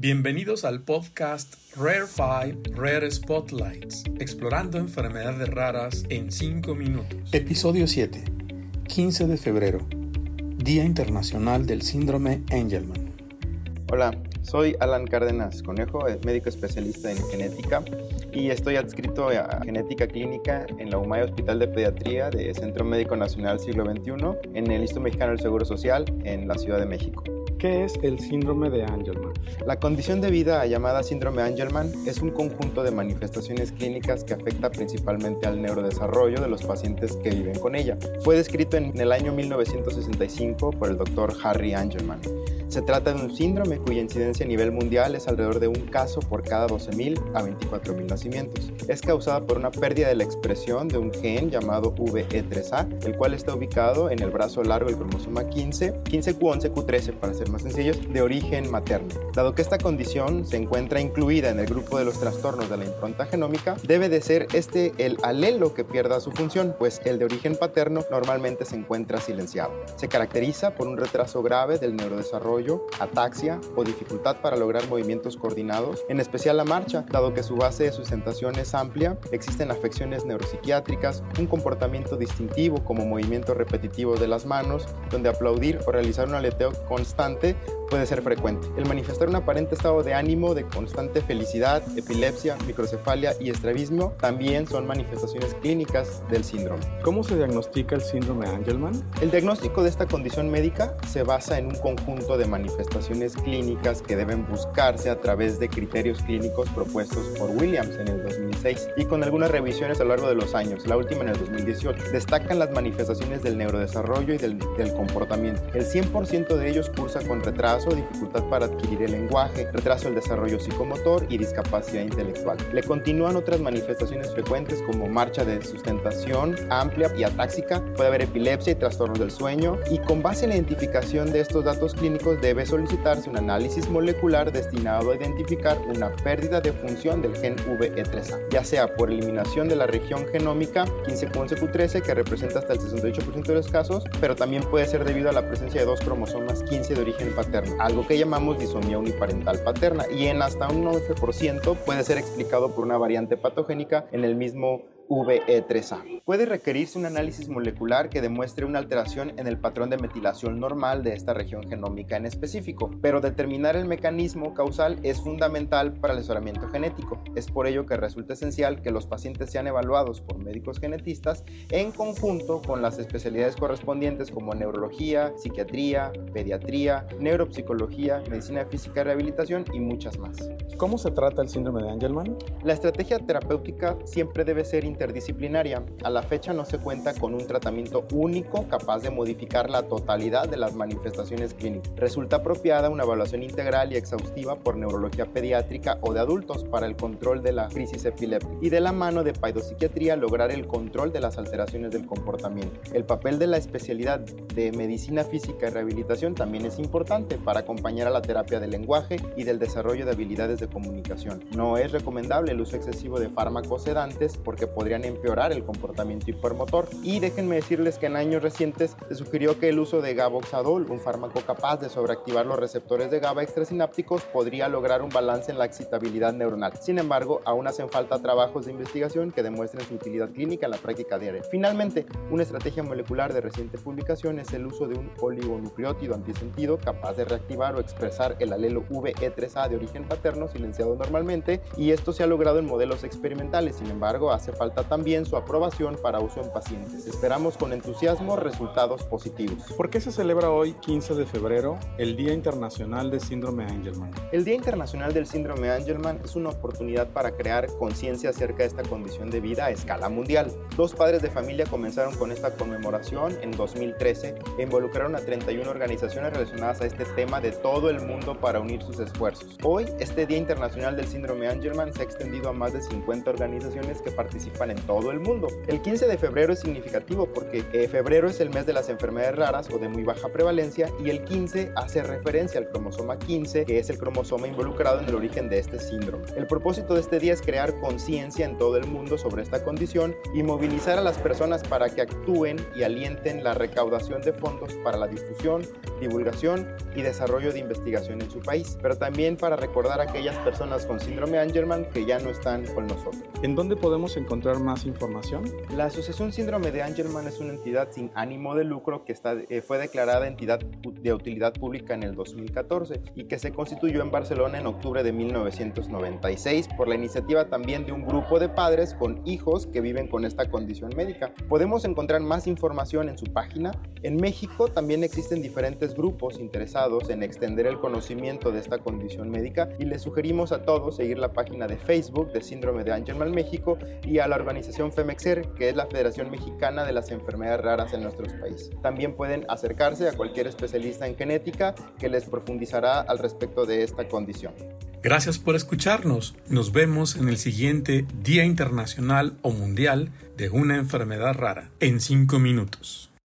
Bienvenidos al podcast Rare 5 Rare Spotlights, explorando enfermedades raras en 5 minutos. Episodio 7, 15 de febrero, Día Internacional del Síndrome Angelman. Hola, soy Alan Cárdenas Conejo, médico especialista en genética y estoy adscrito a genética clínica en la UMAI Hospital de Pediatría de Centro Médico Nacional Siglo XXI en el Instituto Mexicano del Seguro Social en la Ciudad de México. ¿Qué es el síndrome de Angelman? La condición de vida llamada síndrome Angelman es un conjunto de manifestaciones clínicas que afecta principalmente al neurodesarrollo de los pacientes que viven con ella. Fue descrito en el año 1965 por el doctor Harry Angelman. Se trata de un síndrome cuya incidencia a nivel mundial es alrededor de un caso por cada 12.000 a 24.000 nacimientos. Es causada por una pérdida de la expresión de un gen llamado VE3A, el cual está ubicado en el brazo largo del cromosoma 15, 15Q11Q13 para ser más sencillos, de origen materno. Dado que esta condición se encuentra incluida en el grupo de los trastornos de la impronta genómica, debe de ser este el alelo que pierda su función, pues el de origen paterno normalmente se encuentra silenciado. Se caracteriza por un retraso grave del neurodesarrollo ataxia o dificultad para lograr movimientos coordinados, en especial la marcha, dado que su base de sustentación es amplia, existen afecciones neuropsiquiátricas, un comportamiento distintivo como movimiento repetitivo de las manos, donde aplaudir o realizar un aleteo constante puede ser frecuente. El manifestar un aparente estado de ánimo de constante felicidad, epilepsia, microcefalia y estrabismo también son manifestaciones clínicas del síndrome. ¿Cómo se diagnostica el síndrome Angelman? El diagnóstico de esta condición médica se basa en un conjunto de manifestaciones clínicas que deben buscarse a través de criterios clínicos propuestos por Williams en el 2006 y con algunas revisiones a lo largo de los años, la última en el 2018. Destacan las manifestaciones del neurodesarrollo y del, del comportamiento. El 100% de ellos cursa con retraso dificultad para adquirir el lenguaje, retraso del desarrollo psicomotor y discapacidad intelectual. Le continúan otras manifestaciones frecuentes como marcha de sustentación amplia y atáxica, puede haber epilepsia y trastornos del sueño y con base en la identificación de estos datos clínicos debe solicitarse un análisis molecular destinado a identificar una pérdida de función del gen VE3A, ya sea por eliminación de la región genómica 15q11q13 que representa hasta el 68% de los casos, pero también puede ser debido a la presencia de dos cromosomas 15 de origen paterno algo que llamamos disomía uniparental paterna, y en hasta un 11% puede ser explicado por una variante patogénica en el mismo VE3A. Puede requerirse un análisis molecular que demuestre una alteración en el patrón de metilación normal de esta región genómica en específico, pero determinar el mecanismo causal es fundamental para el asesoramiento genético. Es por ello que resulta esencial que los pacientes sean evaluados por médicos genetistas en conjunto con las especialidades correspondientes como neurología, psiquiatría, pediatría, neuropsicología, medicina física y rehabilitación y muchas más. ¿Cómo se trata el síndrome de Angelman? La estrategia terapéutica siempre debe ser interdisciplinaria. A la fecha no se cuenta con un tratamiento único capaz de modificar la totalidad de las manifestaciones clínicas. Resulta apropiada una evaluación integral y exhaustiva por neurología pediátrica o de adultos para el control de la crisis epiléptica y de la mano de paidopsiquiatría lograr el control de las alteraciones del comportamiento. El papel de la especialidad de medicina física y rehabilitación también es importante para acompañar a la terapia del lenguaje y del desarrollo de habilidades de comunicación. No es recomendable el uso excesivo de fármacos sedantes porque podría empeorar el comportamiento hipermotor. Y déjenme decirles que en años recientes se sugirió que el uso de gaboxadol, un fármaco capaz de sobreactivar los receptores de GABA extrasinápticos, podría lograr un balance en la excitabilidad neuronal. Sin embargo, aún hacen falta trabajos de investigación que demuestren su utilidad clínica en la práctica diaria. Finalmente, una estrategia molecular de reciente publicación es el uso de un oligonucleótido antisentido capaz de reactivar o expresar el alelo VE3A de origen paterno silenciado normalmente y esto se ha logrado en modelos experimentales. Sin embargo, hace falta también su aprobación para uso en pacientes. Esperamos con entusiasmo resultados positivos. ¿Por qué se celebra hoy, 15 de febrero, el Día Internacional de Síndrome Angelman? El Día Internacional del Síndrome Angelman es una oportunidad para crear conciencia acerca de esta condición de vida a escala mundial. Dos padres de familia comenzaron con esta conmemoración en 2013 e involucraron a 31 organizaciones relacionadas a este tema de todo el mundo para unir sus esfuerzos. Hoy, este Día Internacional del Síndrome Angelman se ha extendido a más de 50 organizaciones que participan Angelman en todo el mundo. El 15 de febrero es significativo porque eh, febrero es el mes de las enfermedades raras o de muy baja prevalencia y el 15 hace referencia al cromosoma 15, que es el cromosoma involucrado en el origen de este síndrome. El propósito de este día es crear conciencia en todo el mundo sobre esta condición y movilizar a las personas para que actúen y alienten la recaudación de fondos para la difusión, divulgación y desarrollo de investigación en su país, pero también para recordar a aquellas personas con síndrome Angelman que ya no están con nosotros. ¿En dónde podemos encontrar más información? La Asociación Síndrome de Angelman es una entidad sin ánimo de lucro que está, eh, fue declarada entidad de utilidad pública en el 2014 y que se constituyó en Barcelona en octubre de 1996 por la iniciativa también de un grupo de padres con hijos que viven con esta condición médica. Podemos encontrar más información en su página. En México también existen diferentes grupos interesados en extender el conocimiento de esta condición médica y les sugerimos a todos seguir la página de Facebook de Síndrome de Angelman México y a la organización FEMEXER, que es la Federación Mexicana de las Enfermedades Raras en nuestros países. También pueden acercarse a cualquier especialista en genética que les profundizará al respecto de esta condición. Gracias por escucharnos. Nos vemos en el siguiente Día Internacional o Mundial de una enfermedad rara en 5 minutos.